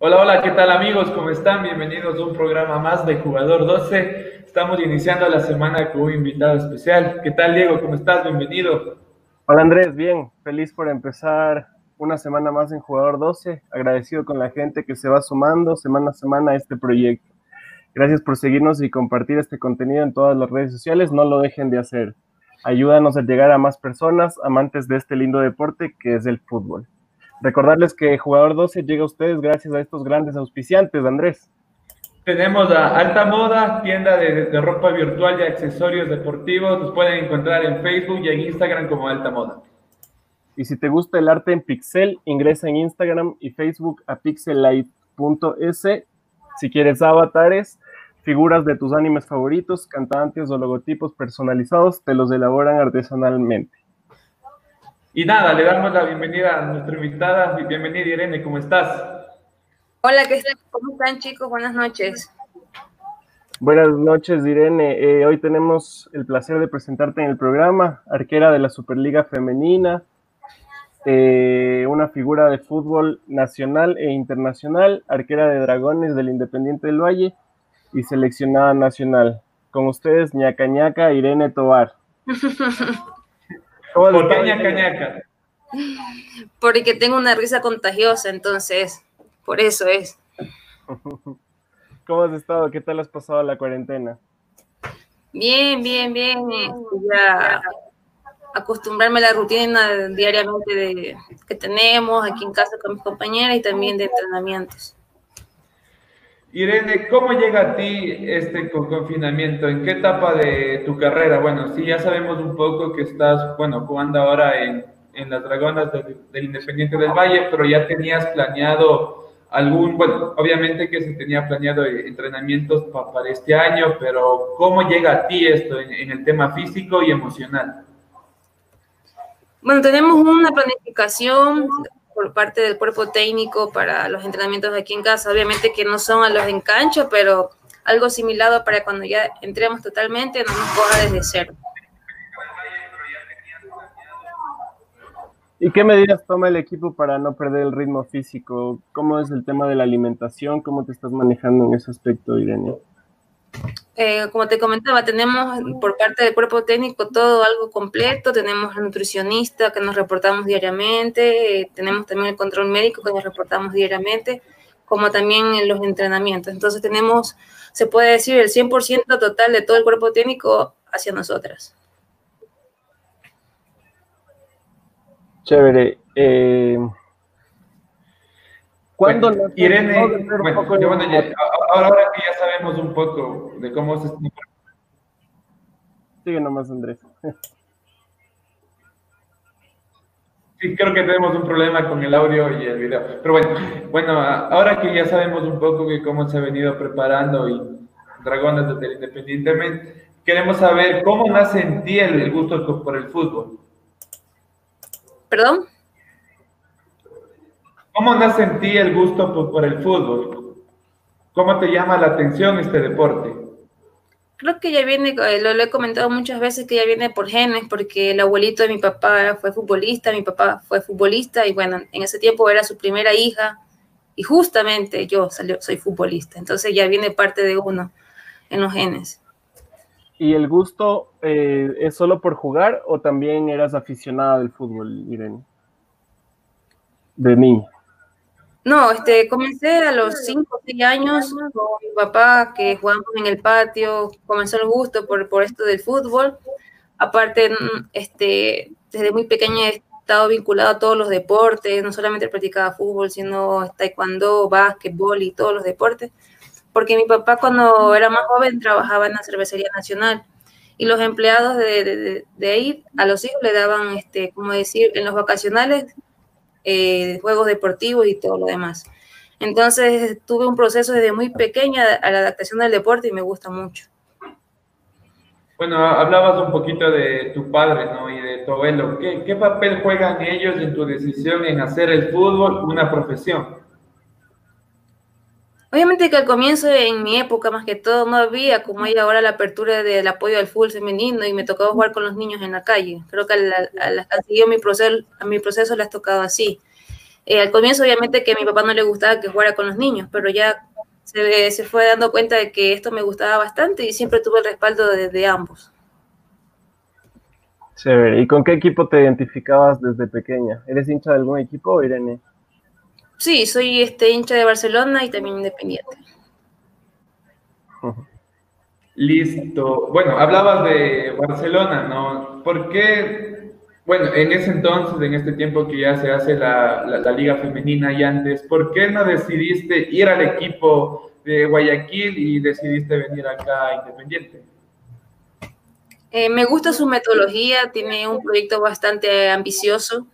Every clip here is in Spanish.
Hola, hola, ¿qué tal amigos? ¿Cómo están? Bienvenidos a un programa más de Jugador 12. Estamos iniciando la semana con un invitado especial. ¿Qué tal, Diego? ¿Cómo estás? Bienvenido. Hola, Andrés. Bien, feliz por empezar una semana más en Jugador 12. Agradecido con la gente que se va sumando semana a semana a este proyecto. Gracias por seguirnos y compartir este contenido en todas las redes sociales. No lo dejen de hacer. Ayúdanos a llegar a más personas amantes de este lindo deporte que es el fútbol. Recordarles que Jugador 12 llega a ustedes gracias a estos grandes auspiciantes, Andrés. Tenemos a Alta Moda, tienda de, ropa virtual y accesorios deportivos. Nos pueden encontrar en Facebook y en Instagram como Alta Moda. Y si te gusta el arte en pixel, ingresa en Instagram y Facebook a pixellight.es. Si quieres avatares, figuras de tus animes favoritos, cantantes o logotipos personalizados, te los elaboran artesanalmente. Y nada, le damos la bienvenida a nuestra invitada. Bienvenida Irene, ¿cómo estás? Hola, ¿qué ¿cómo están chicos? Buenas noches. Buenas noches, Irene. Eh, hoy tenemos el placer de presentarte en el programa, arquera de la Superliga Femenina, eh, una figura de fútbol nacional e internacional, arquera de Dragones del Independiente del Valle y seleccionada nacional. Con ustedes, ñaca ñaca Irene Tobar. ¿Por qué ñaca ñaca? Porque tengo una risa contagiosa, entonces, por eso es. ¿Cómo has estado? ¿Qué tal has pasado la cuarentena? Bien, bien, bien. Ya acostumbrarme a la rutina diariamente de, que tenemos aquí en casa con mis compañeras y también de entrenamientos. Irene, ¿cómo llega a ti este confinamiento? ¿En qué etapa de tu carrera? Bueno, sí, ya sabemos un poco que estás, bueno, jugando ahora en, en las Dragonas del, Independiente del Valle, pero ya tenías planeado algún, bueno, obviamente que se tenía planeado entrenamientos para este año, pero ¿cómo llega a ti esto en el tema físico y emocional? Bueno, tenemos una planificación por parte del cuerpo técnico para los entrenamientos aquí en casa. Obviamente que no son a los en cancha, pero algo similar para cuando ya entremos totalmente, no nos coja desde cero. ¿Y qué medidas toma el equipo para no perder el ritmo físico? ¿Cómo es el tema de la alimentación? ¿Cómo te estás manejando en ese aspecto, Irene? Eh, como te comentaba, tenemos por parte del cuerpo técnico todo algo completo, tenemos al nutricionista que nos reportamos diariamente, eh, tenemos también el control médico que nos reportamos diariamente, como también en los entrenamientos. Entonces tenemos, se puede decir, el 100% total de todo el cuerpo técnico hacia nosotras. Chévere. Eh, ¿Cuándo Irene, bueno, ahora, que ya sabemos un poco de cómo se... Sigue nomás, Andrés. Sí, creo que tenemos un problema con el audio y el video. Pero bueno, bueno, ahora que ya sabemos un poco de cómo se ha venido preparando y Dragones desde Independientemente, queremos saber cómo nace en ti el gusto por el fútbol. ¿Perdón? ¿Cómo nace en ti el gusto por, el fútbol? ¿Cómo te llama la atención este deporte? Creo que ya viene, eh, lo, he comentado muchas veces, que ya viene por genes, porque el abuelito de mi papá fue futbolista, mi papá fue futbolista y bueno, en ese tiempo era su primera hija y justamente yo soy futbolista, entonces ya viene parte de uno en los genes. ¿Y el gusto eh, es solo por jugar o también eras aficionada del fútbol, Irene? De niña. No, este, comencé a los 5 o 6 años con mi papá, que jugábamos en el patio, comenzó el gusto por, por esto del fútbol. Aparte, mm, este, desde muy pequeña he estado vinculado a todos los deportes, no solamente practicaba fútbol, sino taekwondo, básquetbol y todos los deportes, porque mi papá cuando era más joven trabajaba en la cervecería nacional y los empleados de, de, de ahí a los hijos le daban, este, como decir, en los vacacionales eh, juegos deportivos y todo lo demás. Entonces tuve un proceso desde muy pequeña a la adaptación del deporte y me gusta mucho. Bueno, hablabas un poquito de tu padre ¿no? y de tu abuelo. ¿Qué, ¿Qué, papel juegan ellos en tu decisión en hacer el fútbol una profesión? Obviamente que al comienzo, en mi época más que todo, no había como hay ahora la apertura del apoyo al fútbol femenino y me tocaba jugar con los niños en la calle. Creo que a, las que han seguido mi proceso, a mi proceso les ha tocado así. Eh, al comienzo, obviamente, que a mi papá no le gustaba que jugara con los niños, pero ya se, se fue dando cuenta de que esto me gustaba bastante y siempre tuve el respaldo de, de ambos. Chévere. ¿Y con qué equipo te identificabas desde pequeña? ¿Eres hincha de algún equipo, Irene? Sí, soy este hincha de Barcelona y también independiente. Listo. Bueno, hablabas de Barcelona, ¿no? ¿Por qué, bueno, en ese entonces, en este tiempo que ya se hace la, la, liga femenina y antes, ¿por qué no decidiste ir al equipo de Guayaquil y decidiste venir acá Independiente? Eh, me gusta su metodología, tiene un proyecto bastante ambicioso,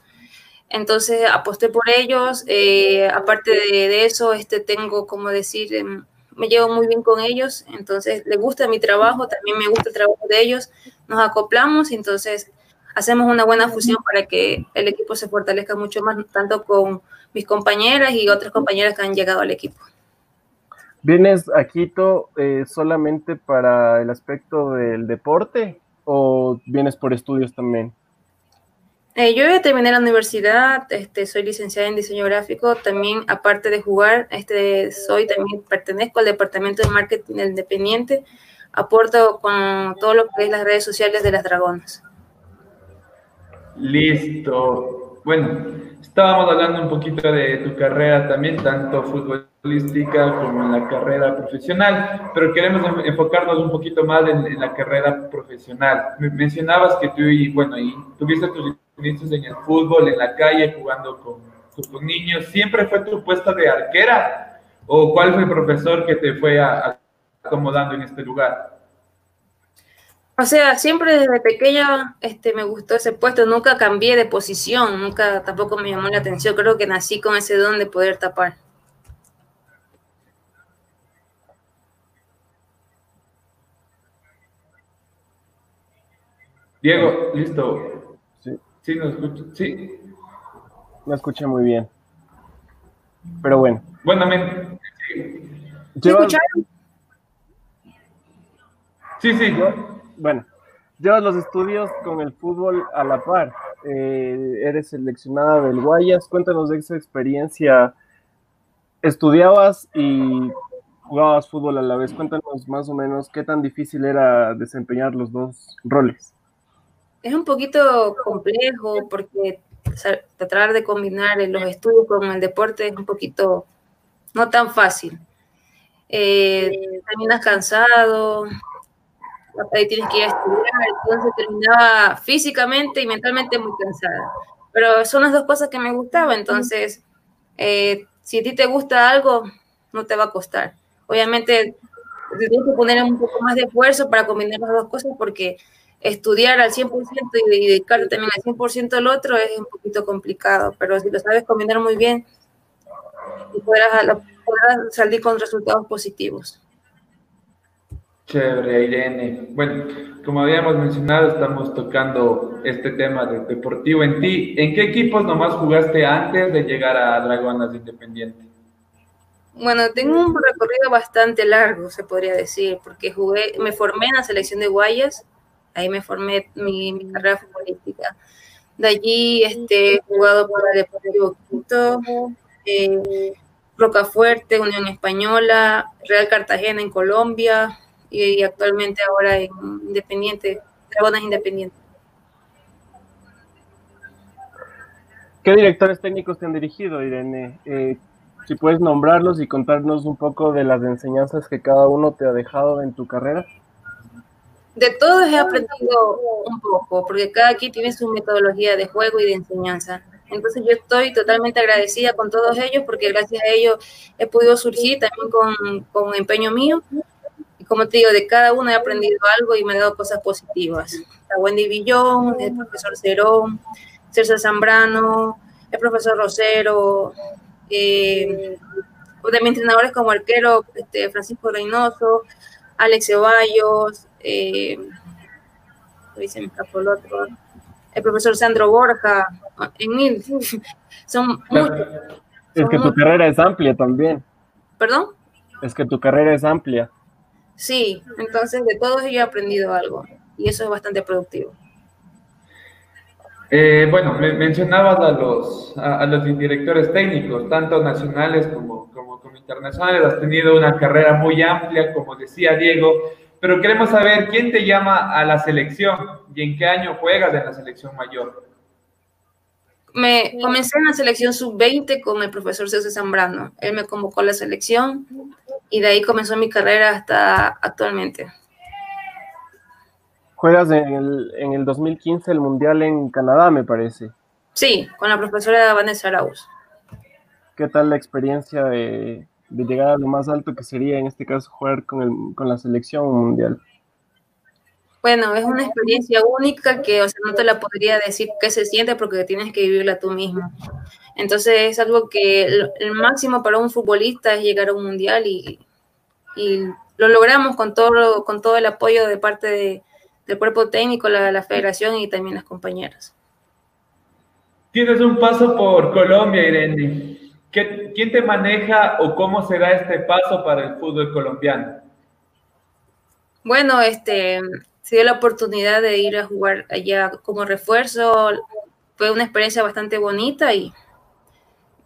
entonces aposté por ellos. Eh, aparte de, eso, este, tengo, como decir, em, me llevo muy bien con ellos, entonces les gusta mi trabajo, también me gusta el trabajo de ellos, nos acoplamos y entonces hacemos una buena fusión para que el equipo se fortalezca mucho más, tanto con mis compañeras y otras compañeras que han llegado al equipo. ¿Vienes a Quito eh, solamente para el aspecto del deporte o vienes por estudios también? Eh, yo ya terminé la universidad, este, soy licenciada en diseño gráfico, también aparte de jugar, este, soy también pertenezco al departamento de marketing independiente, aporto con todo lo que es las redes sociales de las dragonas. Listo. Bueno, estábamos hablando un poquito de tu carrera también, tanto futbolística como en la carrera profesional, pero queremos enfocarnos un poquito más en, en la carrera profesional. Mencionabas que tú, y, bueno, y tuviste tus Viniste en el fútbol, en la calle, jugando con, con niños. ¿Siempre fue tu puesto de arquera? ¿O cuál fue el profesor que te fue acomodando en este lugar? O sea, siempre desde pequeña este, me gustó ese puesto, nunca cambié de posición, nunca tampoco me llamó la atención, creo que nací con ese don de poder tapar. Diego, listo. Sí, nos escucha. Sí. Me escuché muy bien. Pero bueno. Bueno, me... sí. escucharon? Sí, sí. Bueno, llevas los estudios con el fútbol a la par. Eh, eres seleccionada del Guayas. Cuéntanos de esa experiencia. Estudiabas y jugabas fútbol a la vez. Cuéntanos más o menos qué tan difícil era desempeñar los dos roles es un poquito complejo porque tratar de combinar los estudios con el deporte es un poquito no tan fácil. Eh, terminas cansado, ahí tienes que ir a estudiar, entonces terminaba físicamente y mentalmente muy cansada. Pero son las dos cosas que me gustaban, entonces eh, si a ti te gusta algo, no te va a costar. Obviamente tienes que poner un poco más de esfuerzo para combinar las dos cosas porque estudiar al 100% y dedicarte también al 100% al otro es un poquito complicado, pero si lo sabes combinar muy bien, podrás, podrás salir con resultados positivos. Chévere, Irene. Bueno, como habíamos mencionado, estamos tocando este tema de deportivo en ti. ¿En qué equipos nomás jugaste antes de llegar a Dragonas Independiente? Bueno, tengo un recorrido bastante largo, se podría decir, porque jugué, me formé en la selección de Guayas, ahí me formé mi, carrera futbolística. De allí este, he jugado para Deportivo Quito, eh, Rocafuerte, Unión Española, Real Cartagena en Colombia y, actualmente ahora en Independiente, Dragonas Independiente. ¿Qué directores técnicos te han dirigido, Irene? Eh, si puedes nombrarlos y contarnos un poco de las enseñanzas que cada uno te ha dejado en tu carrera de todos he aprendido un poco, porque cada quien tiene su metodología de juego y de enseñanza. Entonces yo estoy totalmente agradecida con todos ellos porque gracias a ellos he podido surgir también con, con empeño mío. Y como te digo, de cada uno he aprendido algo y me ha dado cosas positivas. La Wendy Villón, el profesor Cerón, César Zambrano, el profesor Rosero, eh, de mis entrenadores como arquero, este, Francisco Reynoso, Alex Ceballos, eh, el otro, el profesor Sandro Borja, en mil. Son Es que tu carrera es amplia también. ¿Perdón? Es que tu carrera es amplia. Sí, entonces de todos yo he aprendido algo y eso es bastante productivo. Eh, bueno, me mencionabas a los, a, los directores técnicos, tanto nacionales como, como, como, internacionales. Has tenido una carrera muy amplia, como decía Diego, pero queremos saber quién te llama a la selección y en qué año juegas en la selección mayor. Me comencé en la selección sub-20 con el profesor César Zambrano. Él me convocó a la selección y de ahí comenzó mi carrera hasta actualmente. Juegas en el, en el 2015 el Mundial en Canadá, me parece. Sí, con la profesora Vanessa Arauz. ¿Qué tal la experiencia de, llegar a lo más alto que sería en este caso jugar con, el, con la selección mundial? Bueno, es una experiencia única que, o sea, no te la podría decir qué se siente porque tienes que vivirla tú mismo. Entonces es algo que el, máximo para un futbolista es llegar a un mundial y, y lo logramos con todo, con todo el apoyo de parte de, del cuerpo técnico, la, la federación y también las compañeras. Tienes un paso por Colombia, Irene. ¿Quién te maneja o cómo será este paso para el fútbol colombiano? Bueno, este, se dio la oportunidad de ir a jugar allá como refuerzo. Fue una experiencia bastante bonita y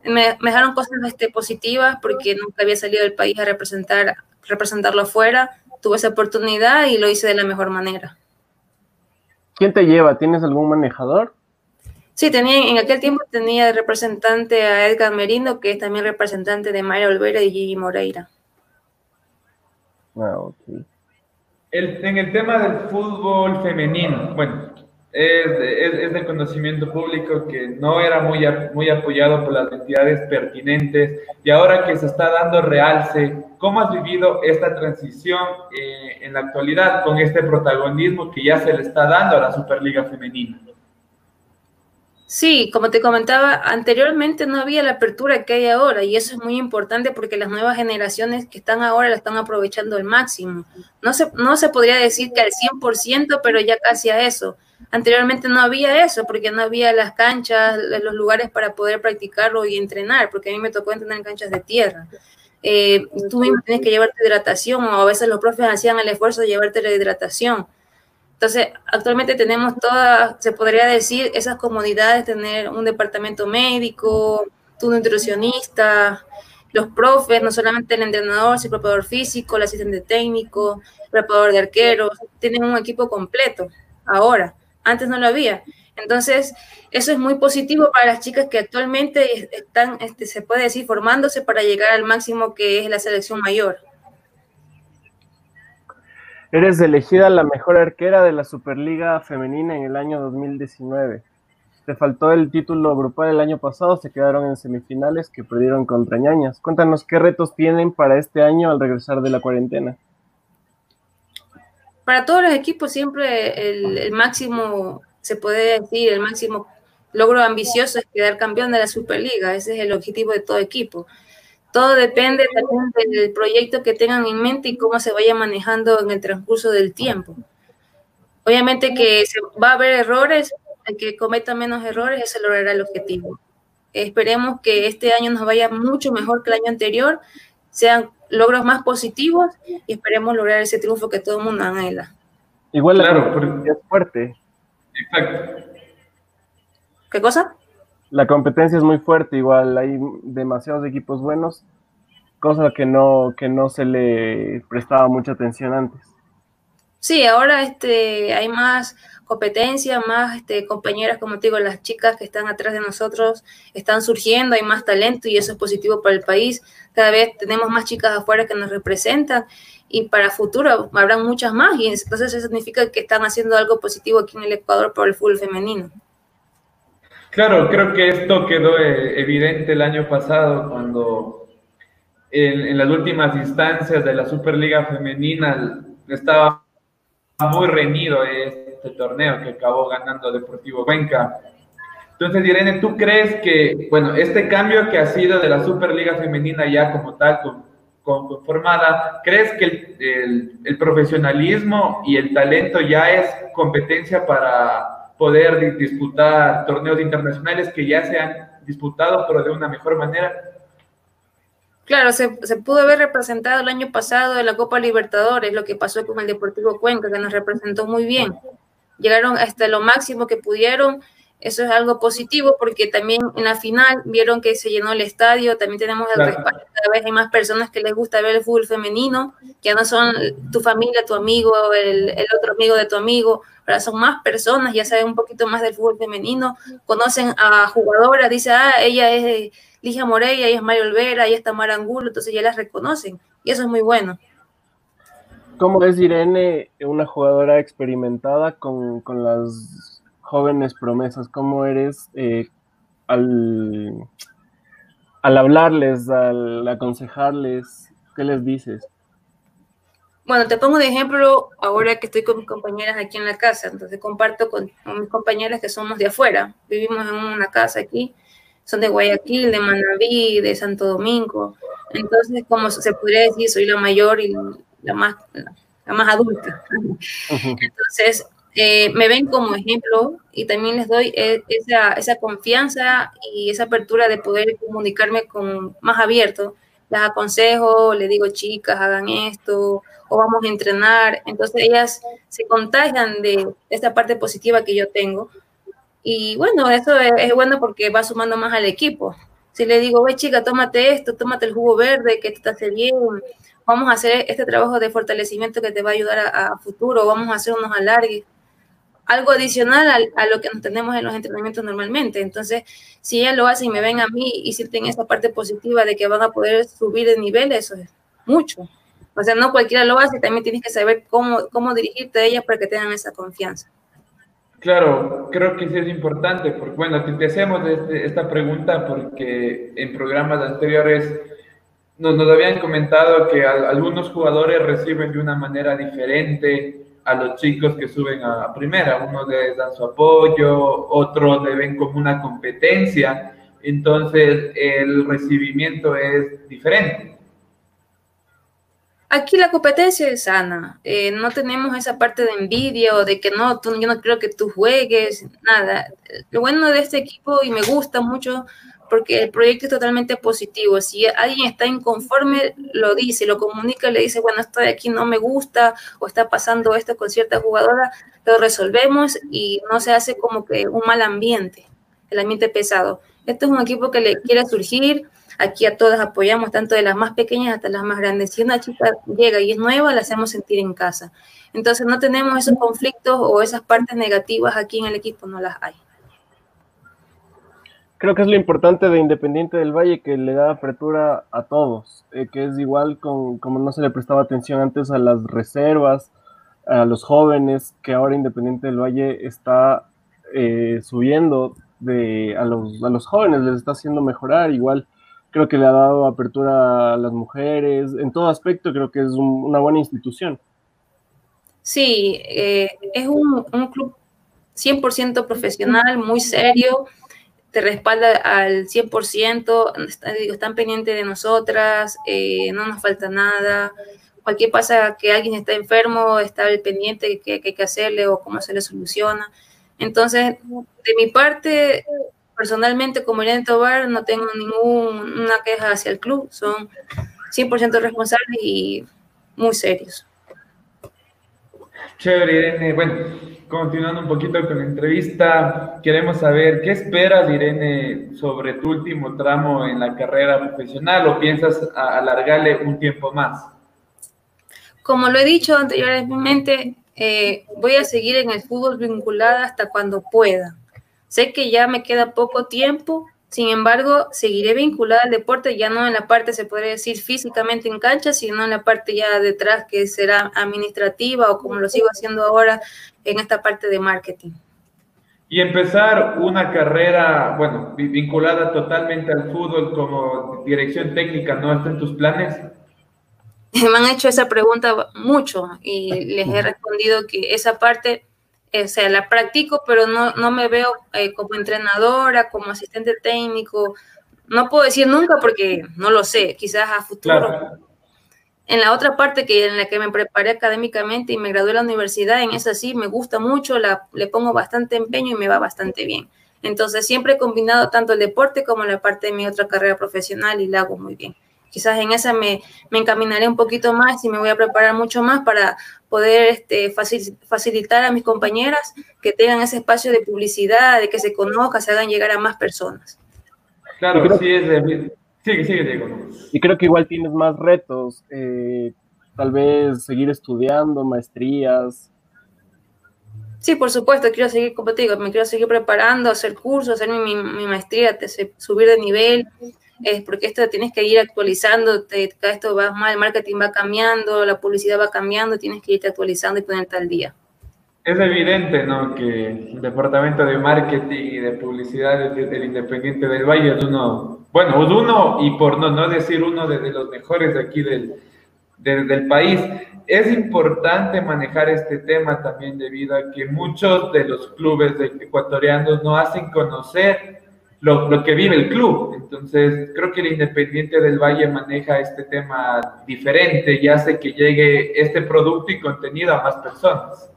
me, me dejaron cosas este, positivas porque nunca había salido del país a representar, representarlo afuera. Tuve esa oportunidad y lo hice de la mejor manera. ¿Quién te lleva? ¿Tienes algún manejador? Sí, tenía, en aquel tiempo tenía de representante a Edgar Merindo, que es también representante de Mayra Olvera y Gigi Moreira. Ah, ok. en el tema del fútbol femenino, bueno, es, de conocimiento público que no era muy, muy apoyado por las entidades pertinentes y ahora que se está dando realce, ¿cómo has vivido esta transición eh, en la actualidad con este protagonismo que ya se le está dando a la Superliga Femenina? Sí, como te comentaba, anteriormente no había la apertura que hay ahora y eso es muy importante porque las nuevas generaciones que están ahora la están aprovechando al máximo. No se, no se podría decir que al 100%, pero ya casi a eso. Anteriormente no había eso porque no había las canchas, los lugares para poder practicarlo y entrenar, porque a mí me tocó entrenar en canchas de tierra. Eh, tú mismo tienes que llevarte hidratación o a veces los profes hacían el esfuerzo de llevarte la hidratación entonces, actualmente tenemos todas, se podría decir, esas comodidades, tener un departamento médico, tu nutricionista, los profes, no solamente el entrenador, el preparador físico, el asistente técnico, el preparador de arqueros, tienen un equipo completo ahora, antes no lo había. Entonces, eso es muy positivo para las chicas que actualmente están, este, se puede decir, formándose para llegar al máximo que es la selección mayor. Eres elegida la mejor arquera de la Superliga Femenina en el año 2019. Te faltó el título grupal el año pasado, se quedaron en semifinales que perdieron contra Ñañas. Cuéntanos qué retos tienen para este año al regresar de la cuarentena. Para todos los equipos siempre el, el máximo, se puede decir, el máximo logro ambicioso es quedar campeón de la Superliga. Ese es el objetivo de todo equipo. Todo depende también del proyecto que tengan en mente y cómo se vaya manejando en el transcurso del tiempo. Obviamente que se, va a haber errores, el que cometa menos errores, ese logrará el objetivo. Esperemos que este año nos vaya mucho mejor que el año anterior, sean logros más positivos y esperemos lograr ese triunfo que todo el mundo anhela. Igual claro, es fuerte. Exacto. ¿Qué cosa? La competencia es muy fuerte, igual hay demasiados equipos buenos, cosa que no, que no se le prestaba mucha atención antes. Sí, ahora este, hay más competencia, más este, compañeras, como te digo, las chicas que están atrás de nosotros están surgiendo, hay más talento y eso es positivo para el país. Cada vez tenemos más chicas afuera que nos representan y para futuro habrán muchas más y entonces eso significa que están haciendo algo positivo aquí en el Ecuador por el fútbol femenino. Claro, creo que esto quedó eh, evidente el año pasado cuando en, las últimas instancias de la Superliga Femenina estaba muy reñido este torneo que acabó ganando Deportivo Cuenca. Entonces, Irene, ¿tú crees que, bueno, este cambio que ha sido de la Superliga Femenina ya como tal, conformada, ¿crees que el profesionalismo y el talento ya es competencia para poder disputar torneos internacionales que ya se han disputado, pero de una mejor manera. Claro, se, se, pudo haber representado el año pasado en la Copa Libertadores, lo que pasó con el Deportivo Cuenca, que nos representó muy bien. Llegaron hasta lo máximo que pudieron Eso es algo positivo porque también en la final vieron que se llenó el estadio, también tenemos el respaldo, cada vez hay más personas que les gusta ver el fútbol femenino, que no son tu familia, tu amigo, el, el otro amigo de tu amigo, ahora son más personas, ya saben un poquito más del fútbol femenino, conocen a jugadoras, dice, ah, ella es Ligia Moreira, ella es Mario Olvera, ella está Marangulo, entonces ya las reconocen y eso es muy bueno. ¿Cómo es Irene, una jugadora experimentada con, con las jóvenes promesas, ¿cómo eres eh, al, al hablarles, al aconsejarles? ¿Qué les dices? Bueno, te pongo de ejemplo ahora que estoy con mis compañeras aquí en la casa, entonces comparto con, mis compañeras que somos de afuera, vivimos en una casa aquí, son de Guayaquil, de Manabí, de Santo Domingo, entonces como se podría decir, soy la mayor y la más, la más adulta. Entonces, eh, me ven como ejemplo y también les doy e, esa, esa, confianza y esa apertura de poder comunicarme con más abierto. Las aconsejo, les digo, chicas, hagan esto, o vamos a entrenar. Entonces ellas se contagian de esta parte positiva que yo tengo. Y bueno, eso es, bueno porque va sumando más al equipo. Si le digo, ve chica, tómate esto, tómate el jugo verde, que te hace bien, vamos a hacer este trabajo de fortalecimiento que te va a ayudar a, a futuro, vamos a hacer unos alargues algo adicional a, lo que nos tenemos en los entrenamientos normalmente. Entonces, si ella lo hace y me ven a mí y sienten esa parte positiva de que van a poder subir de nivel, eso es mucho. O sea, no cualquiera lo hace, también tienes que saber cómo, cómo dirigirte a ellas para que tengan esa confianza. Claro, creo que sí es importante, porque bueno, te, hacemos este, esta pregunta porque en programas anteriores nos, nos habían comentado que algunos jugadores reciben de una manera diferente a los chicos que suben a primera. Uno les dan su apoyo, otros le ven como una competencia. Entonces el recibimiento es diferente. Aquí la competencia es sana, eh, no tenemos esa parte de envidia o de que no, tú, yo no creo que tú juegues, nada. Lo bueno de este equipo y me gusta mucho porque el proyecto es totalmente positivo. Si alguien está inconforme, lo dice, lo comunica, le dice, bueno, estoy aquí, no me gusta, o está pasando esto con cierta jugadora, lo resolvemos y no se hace como que un mal ambiente, el ambiente pesado. Este es un equipo que le quiere surgir, aquí a todas apoyamos, tanto de las más pequeñas hasta las más grandes. Si una chica llega y es nueva, la hacemos sentir en casa. Entonces no tenemos esos conflictos o esas partes negativas aquí en el equipo, no las hay creo que es lo importante de Independiente del Valle que le da apertura a todos, eh, que es igual con, como no se le prestaba atención antes a las reservas, a los jóvenes, que ahora Independiente del Valle está eh, subiendo de, a, los, a los jóvenes, les está haciendo mejorar, igual creo que le ha dado apertura a las mujeres, en todo aspecto creo que es una buena institución. Sí, eh, es un, un club 100% profesional, muy serio, te respalda al 100%, están pendientes de nosotras, eh, no nos falta nada. Cualquier pasa que alguien está enfermo, está al pendiente de qué hay que hacerle o cómo se le soluciona. Entonces, de mi parte, personalmente, como Irene Tobar, no tengo ninguna queja hacia el club. Son 100% responsables y muy serios. Chévere, Irene. Bueno, continuando un poquito con la entrevista, queremos saber qué esperas, Irene, sobre tu último tramo en la carrera profesional o piensas alargarle un tiempo más. Como lo he dicho anteriormente, eh, voy a seguir en el fútbol vinculada hasta cuando pueda. Sé que ya me queda poco tiempo, sin embargo, seguiré vinculada al deporte, ya no en la parte, se podría decir, físicamente en cancha, sino en la parte ya detrás, que será administrativa o como lo sigo haciendo ahora en esta parte de marketing. Y empezar una carrera, bueno, vinculada totalmente al fútbol como dirección técnica, ¿no está en tus planes? Me han hecho esa pregunta mucho y les he respondido que esa parte o sea, la practico, pero no, no me veo eh, como entrenadora, como asistente técnico. No puedo decir nunca porque no lo sé, quizás a futuro. En la otra parte que en la que me preparé académicamente y me gradué en la universidad, en esa sí me gusta mucho, la, le pongo bastante empeño y me va bastante bien. Entonces siempre he combinado tanto el deporte como la parte de mi otra carrera profesional y la hago muy bien. Quizás en esa me, me, encaminaré un poquito más y me voy a preparar mucho más para poder este, facilitar a mis compañeras que tengan ese espacio de publicidad, de que se conozca, se hagan llegar a más personas. Claro, sí, es de... Sigue, sigue, Diego. Y creo que igual tienes más retos, eh, tal vez seguir estudiando, maestrías. Sí, por supuesto, quiero seguir, como te digo, me quiero seguir preparando, hacer cursos, hacer mi, mi maestría, subir de nivel, es porque esto tienes que ir actualizando, esto va mal, el marketing va cambiando, la publicidad va cambiando, tienes que irte actualizando y ponerte al día. Es evidente, ¿no? Que el departamento de marketing y de publicidad del Independiente del Valle es uno, bueno, es uno y por no, no decir uno de, los mejores de aquí del, del país. Es importante manejar este tema también debido a que muchos de los clubes ecuatorianos no hacen conocer lo, lo, que vive el club. Entonces, creo que el Independiente del Valle maneja este tema diferente y hace que llegue este producto y contenido a más personas.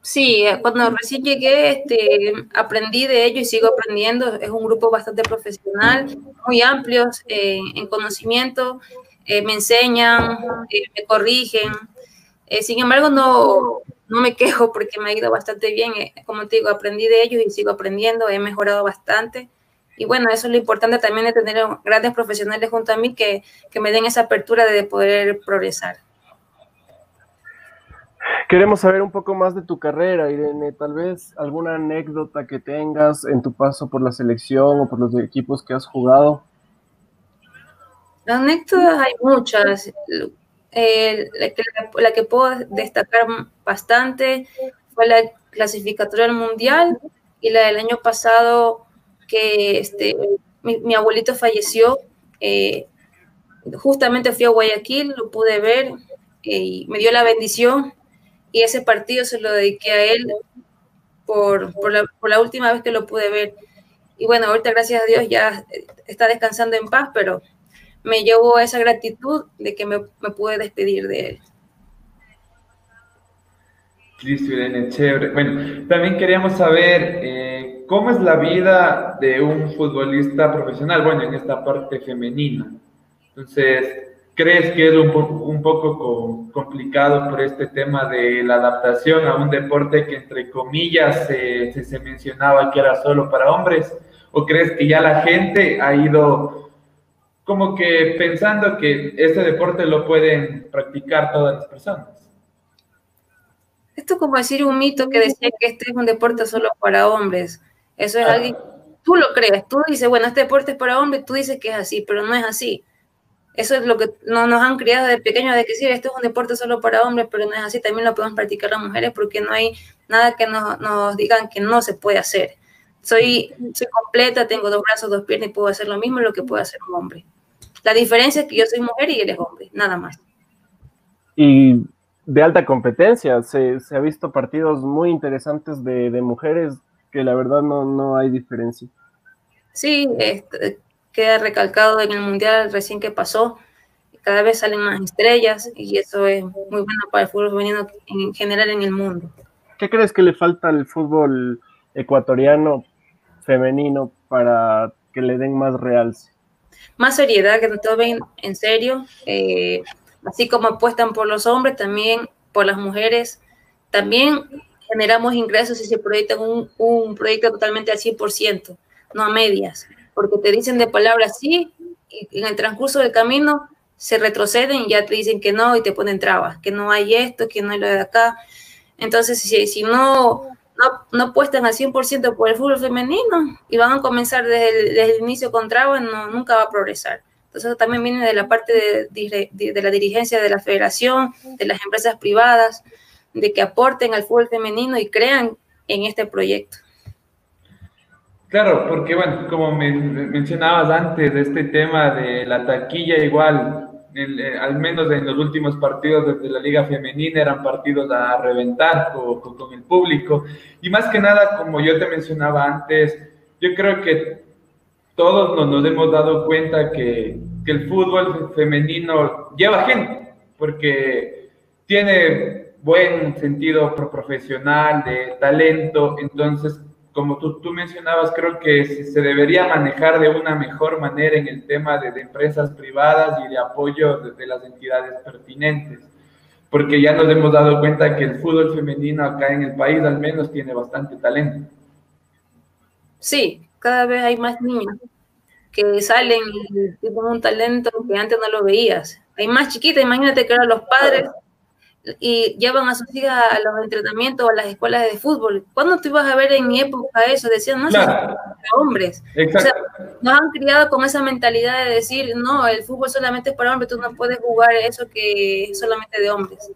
Sí, eh, cuando recién llegué, este, aprendí de ello y sigo aprendiendo. Es un grupo bastante profesional, muy amplios eh, en conocimiento, eh, me enseñan, me corrigen. sin embargo, no, no me quejo porque me ha ido bastante bien. como te digo, aprendí de ellos y sigo aprendiendo, he mejorado bastante. Y bueno, eso es lo importante también de tener grandes profesionales junto a mí que, que me den esa apertura de poder progresar. Queremos saber un poco más de tu carrera, Irene. Tal vez alguna anécdota que tengas en tu paso por la selección o por los equipos que has jugado. Anécdotas hay muchas. la, que, la, que, puedo destacar bastante fue la clasificatoria del mundial y la del año pasado que este, mi, abuelito falleció. Eh, justamente fui a Guayaquil, lo pude ver eh, y me dio la bendición y ese partido se lo dediqué a él por, por, la, última vez que lo pude ver. Y bueno, ahorita gracias a Dios ya está descansando en paz, pero me llevó esa gratitud de que me, me pude despedir de él. Listo, Irene, chévere. Bueno, también queríamos saber eh, cómo es la vida de un futbolista profesional, bueno, en esta parte femenina. Entonces, ¿crees que es un, poco complicado por este tema de la adaptación a un deporte que, entre comillas, se, se mencionaba que era solo para hombres? ¿O crees que ya la gente ha ido como que pensando que este deporte lo pueden practicar todas las personas? Esto es como decir un mito que decía que este es un deporte solo para hombres. Eso es alguien, tú lo crees, tú dices, bueno, este deporte es para hombres, tú dices que es así, pero no es así. Eso es lo que no, nos han criado de pequeños, de que sí, este es un deporte solo para hombres, pero no es así, también lo podemos practicar las mujeres porque no hay nada que nos, nos digan que no se puede hacer. Soy, soy completa, tengo dos brazos, dos piernas y puedo hacer lo mismo lo que puede hacer un hombre. La diferencia es que yo soy mujer y él es hombre, nada más. Y de alta competencia. Se, se, ha visto partidos muy interesantes de, de mujeres que la verdad no, no hay diferencia. Sí, este, queda recalcado en el Mundial recién que pasó. Cada vez salen más estrellas y eso es muy bueno para el fútbol femenino en general en el mundo. ¿Qué crees que le falta al fútbol ecuatoriano femenino para que le den más realce? Más seriedad, que no tomen en serio. Eh, así como apuestan por los hombres, también por las mujeres. También generamos ingresos y se proyecta un, un proyecto totalmente al 100%, no a medias, porque te dicen de palabras sí y en el transcurso del camino se retroceden y ya te dicen que no y te ponen trabas, que no hay esto, que no hay lo de acá. Entonces, si, si no, no, no apuestan al 100% por el fútbol femenino y van a comenzar desde el, desde el inicio con trabas, no, nunca va a progresar. Entonces, también viene de la parte de, de, la dirigencia de la federación, de las empresas privadas, de que aporten al fútbol femenino y crean en este proyecto. Claro, porque bueno, como me mencionabas antes, este tema de la taquilla igual, eh, al menos en los últimos partidos de, la Liga Femenina eran partidos a reventar con, con, el público. Y más que nada, como yo te mencionaba antes, yo creo que todos nos, hemos dado cuenta que, el fútbol femenino lleva gente, porque tiene buen sentido profesional, de talento, entonces como tú, tú mencionabas, creo que se debería manejar de una mejor manera en el tema de, empresas privadas y de apoyo de, las entidades pertinentes, porque ya nos hemos dado cuenta que el fútbol femenino acá en el país al menos tiene bastante talento. Sí, cada vez hay más niños que salen y tienen un talento que antes no lo veías. Hay más chiquitas, imagínate que ahora los padres y llevan a sus hijas a los entrenamientos o a las escuelas de fútbol. ¿Cuándo tú ibas a ver en mi época eso? Decían, no, claro. hombres. O sea, nos han criado con esa mentalidad de decir, no, el fútbol solamente es para hombres, tú no puedes jugar eso que es solamente de hombres.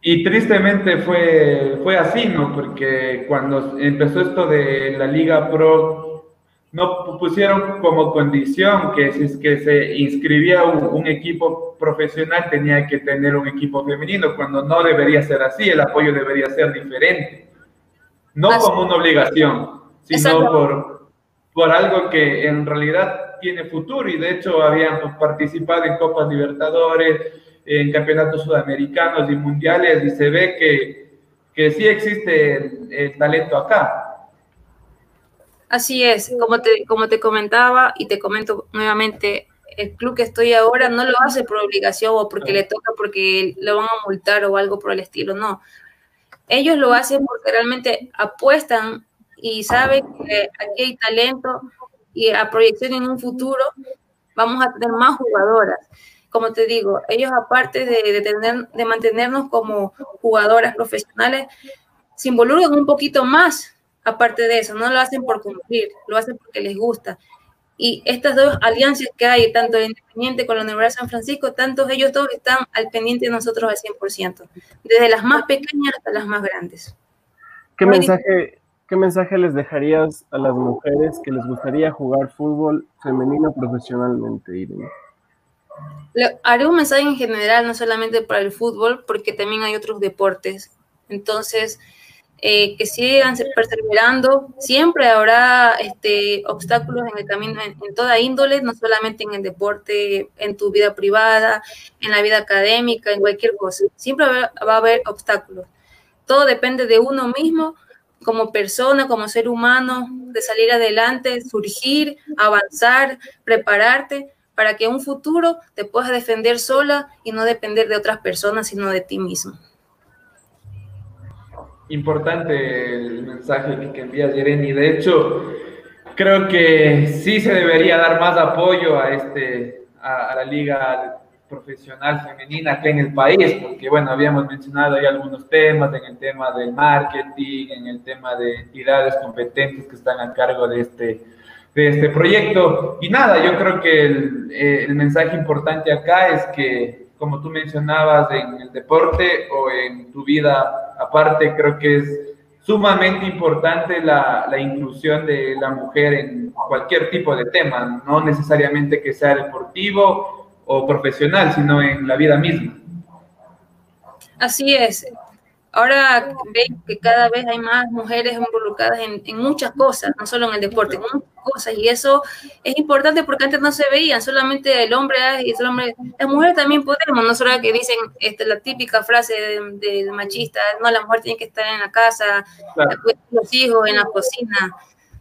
Y tristemente fue, fue así, ¿no? Porque cuando empezó esto de la Liga Pro no pusieron como condición que si es que se inscribía un, equipo profesional tenía que tener un equipo femenino, cuando no debería ser así, el apoyo debería ser diferente. No como una obligación, sino por, por algo que en realidad tiene futuro y de hecho habían participado en Copas Libertadores, en campeonatos sudamericanos y mundiales y se ve que, que sí existe el talento acá Así es, como te, como te comentaba y te comento nuevamente, el club que estoy ahora no lo hace por obligación o porque le toca porque lo van a multar o algo por el estilo, no. Ellos lo hacen porque realmente apuestan y saben que aquí hay talento y a proyección en un futuro vamos a tener más jugadoras. Como te digo, ellos aparte de, tener, de mantenernos como jugadoras profesionales, se involucran un poquito más aparte de eso, no lo hacen por cumplir, lo hacen porque les gusta. Y estas dos alianzas que hay, tanto el Independiente con la Universidad de San Francisco, tantos ellos dos están al pendiente de nosotros al 100%, desde las más pequeñas hasta las más grandes. ¿Qué mensaje, ¿Qué mensaje les dejarías a las mujeres que les gustaría jugar fútbol femenino profesionalmente, Irene? haré un mensaje en general, no solamente para el fútbol, porque también hay otros deportes. Entonces, eh, que sigan perseverando. Siempre habrá este, obstáculos en el camino, en, toda índole, no solamente en el deporte, en tu vida privada, en la vida académica, en cualquier cosa. Siempre va, a haber obstáculos. Todo depende de uno mismo, como persona, como ser humano, de salir adelante, surgir, avanzar, prepararte para que en un futuro te puedas defender sola y no depender de otras personas, sino de ti mismo importante el mensaje que, envía Jeremy. De hecho, creo que sí se debería dar más apoyo a, este, a, la liga profesional femenina aquí en el país, porque bueno, habíamos mencionado ahí algunos temas, en el tema del marketing, en el tema de entidades competentes que están a cargo de este, de este proyecto. Y nada, yo creo que el, eh, el mensaje importante acá es que como tú mencionabas, en el deporte o en tu vida aparte, creo que es sumamente importante la, la, inclusión de la mujer en cualquier tipo de tema, no necesariamente que sea deportivo o profesional, sino en la vida misma. Así es. Ahora ven que cada vez hay más mujeres involucradas en, muchas cosas, no solo en el deporte, en muchas cosas, y eso es importante porque antes no se veían, solamente el hombre y el hombre, las mujeres también podemos, no solo que dicen este, la típica frase del machista, no, la mujer tiene que estar en la casa, los hijos, en la cocina,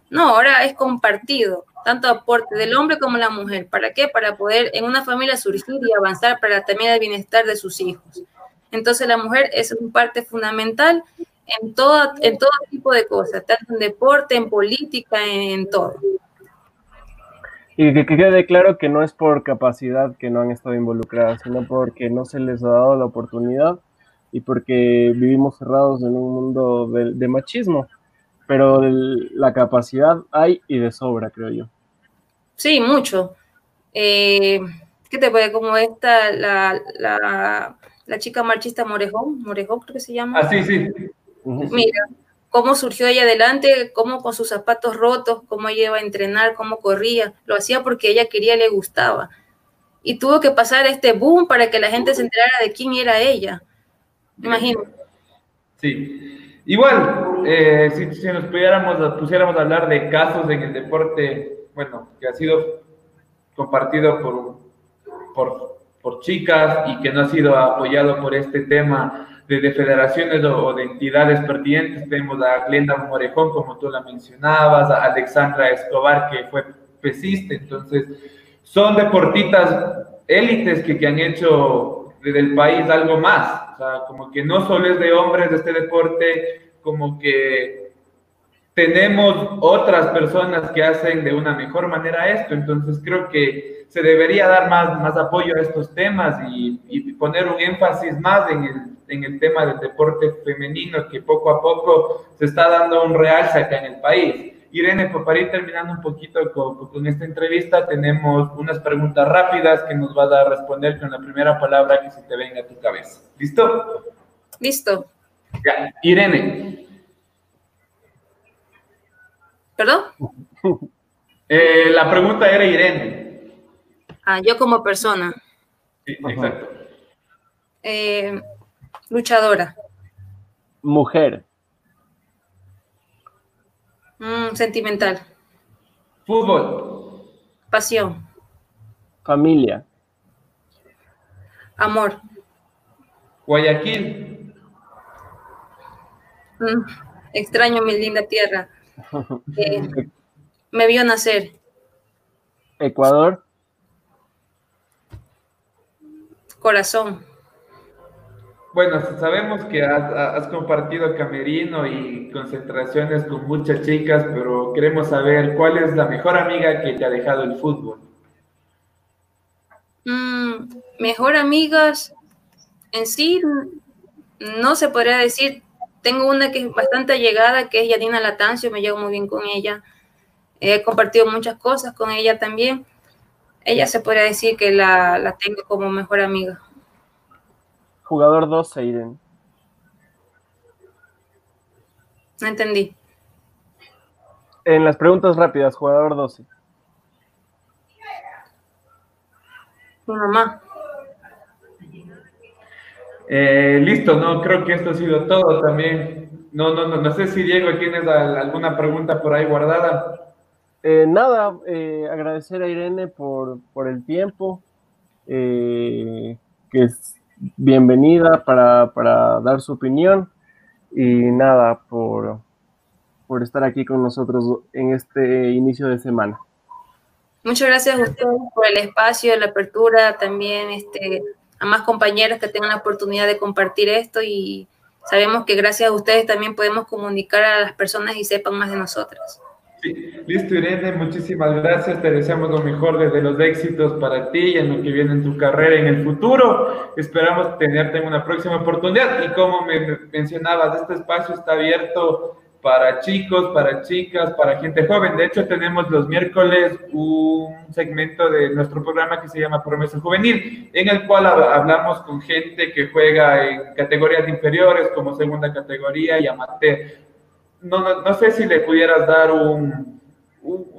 no, ahora es compartido, tanto aporte del hombre como la mujer, ¿para qué? Para poder en una familia surgir y avanzar para también el bienestar de sus hijos. Entonces la mujer es una parte fundamental en todo, en todo tipo de cosas, tanto en deporte, en política, en, todo. Y que, quede claro que no es por capacidad que no han estado involucradas, sino porque no se les ha dado la oportunidad y porque vivimos cerrados en un mundo de, machismo. Pero la capacidad hay y de sobra, creo yo. Sí, mucho. Eh, ¿Qué te puede? Como esta, la la chica marchista Morejón, Morejón creo que se llama. Ah, sí, sí. Mira, cómo surgió ella adelante, cómo con sus zapatos rotos, cómo ella iba a entrenar, cómo corría. Lo hacía porque ella quería, le gustaba. Y tuvo que pasar este boom para que la gente se enterara de quién era ella. Me imagino. Sí. Igual, eh, si, si, nos pudiéramos, pusiéramos a hablar de casos en el deporte, bueno, que ha sido compartido por, por por chicas y que no ha sido apoyado por este tema de, federaciones o, de entidades pertinentes. Tenemos a Glenda Morejón, como tú la mencionabas, a Alexandra Escobar, que fue pesista. Entonces, son deportistas élites que, que han hecho del país algo más. O sea, como que no solo es de hombres de este deporte, como que tenemos otras personas que hacen de una mejor manera esto. Entonces, creo que se debería dar más, más apoyo a estos temas y, poner un énfasis más en el, en el, tema del deporte femenino que poco a poco se está dando un realce acá en el país. Irene, para ir terminando un poquito con, con, esta entrevista, tenemos unas preguntas rápidas que nos vas a responder con la primera palabra que se te venga a tu cabeza. ¿Listo? Listo. Ya. Irene. ¿Perdón? Eh, la pregunta era Irene. Ah, yo como persona. Sí, exacto. Eh, luchadora. Mujer. Mm, sentimental. Fútbol. Pasión. Familia. Amor. Guayaquil. Mm, extraño mi linda tierra. Eh, me vio nacer. Ecuador. corazón. Bueno, sabemos que has, compartido camerino y concentraciones con muchas chicas, pero queremos saber cuál es la mejor amiga que te ha dejado el fútbol. Mm, mejor amigas, en sí, no se podría decir. Tengo una que es bastante allegada, que es Yadina Latancio, me llevo muy bien con ella. He compartido muchas cosas con ella también ella se podría decir que la, la tengo como mejor amiga. Jugador 12, Irene. No entendí. En las preguntas rápidas, jugador 12. Mi mamá. Eh, listo, no, creo que esto ha sido todo también. No, no, no, no sé si Diego tienes alguna pregunta por ahí guardada. Eh, nada, eh, agradecer a Irene por, el tiempo, eh, que es bienvenida para, dar su opinión y nada, por, por estar aquí con nosotros en este inicio de semana. Muchas gracias a ustedes por el espacio, la apertura, también este, a más compañeros que tengan la oportunidad de compartir esto y sabemos que gracias a ustedes también podemos comunicar a las personas y sepan más de nosotras. Sí, listo Irene, muchísimas gracias, te deseamos lo mejor desde los éxitos para ti y en lo que viene en tu carrera en el futuro. Esperamos tenerte en una próxima oportunidad y como me mencionabas, este espacio está abierto para chicos, para chicas, para gente joven. De hecho, tenemos los miércoles un segmento de nuestro programa que se llama Promesa Juvenil, en el cual hablamos con gente que juega en categorías inferiores como segunda categoría y amateur no, no, sé si le pudieras dar un,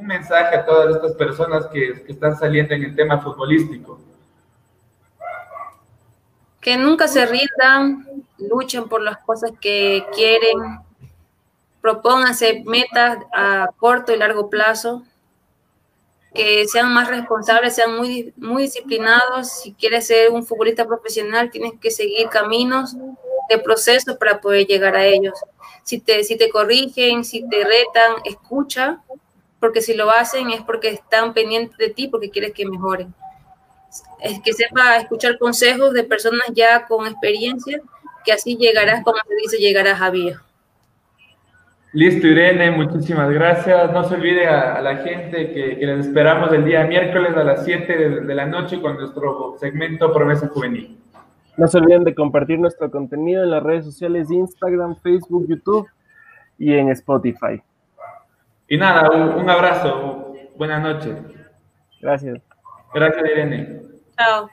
mensaje a todas estas personas que, que, están saliendo en el tema futbolístico. Que nunca se rindan, luchen por las cosas que quieren, propónganse metas a corto y largo plazo, que sean más responsables, sean muy, muy disciplinados. Si quieres ser un futbolista profesional, tienes que seguir caminos de proceso para poder llegar a ellos si te, si te corrigen, si te retan, escucha, porque si lo hacen es porque están pendientes de ti, porque quieres que mejoren. Es que sepa escuchar consejos de personas ya con experiencia, que así llegarás, como se dice, llegarás a viejo. Listo, Irene, muchísimas gracias. No se olvide a, la gente que, que, les esperamos el día miércoles a las 7 de, de la noche con nuestro segmento Promesa Juvenil. No se olviden de compartir nuestro contenido en las redes sociales de Instagram, Facebook, YouTube y en Spotify. Y nada, un, abrazo. Buenas noches. Gracias. Gracias, Irene. Chao.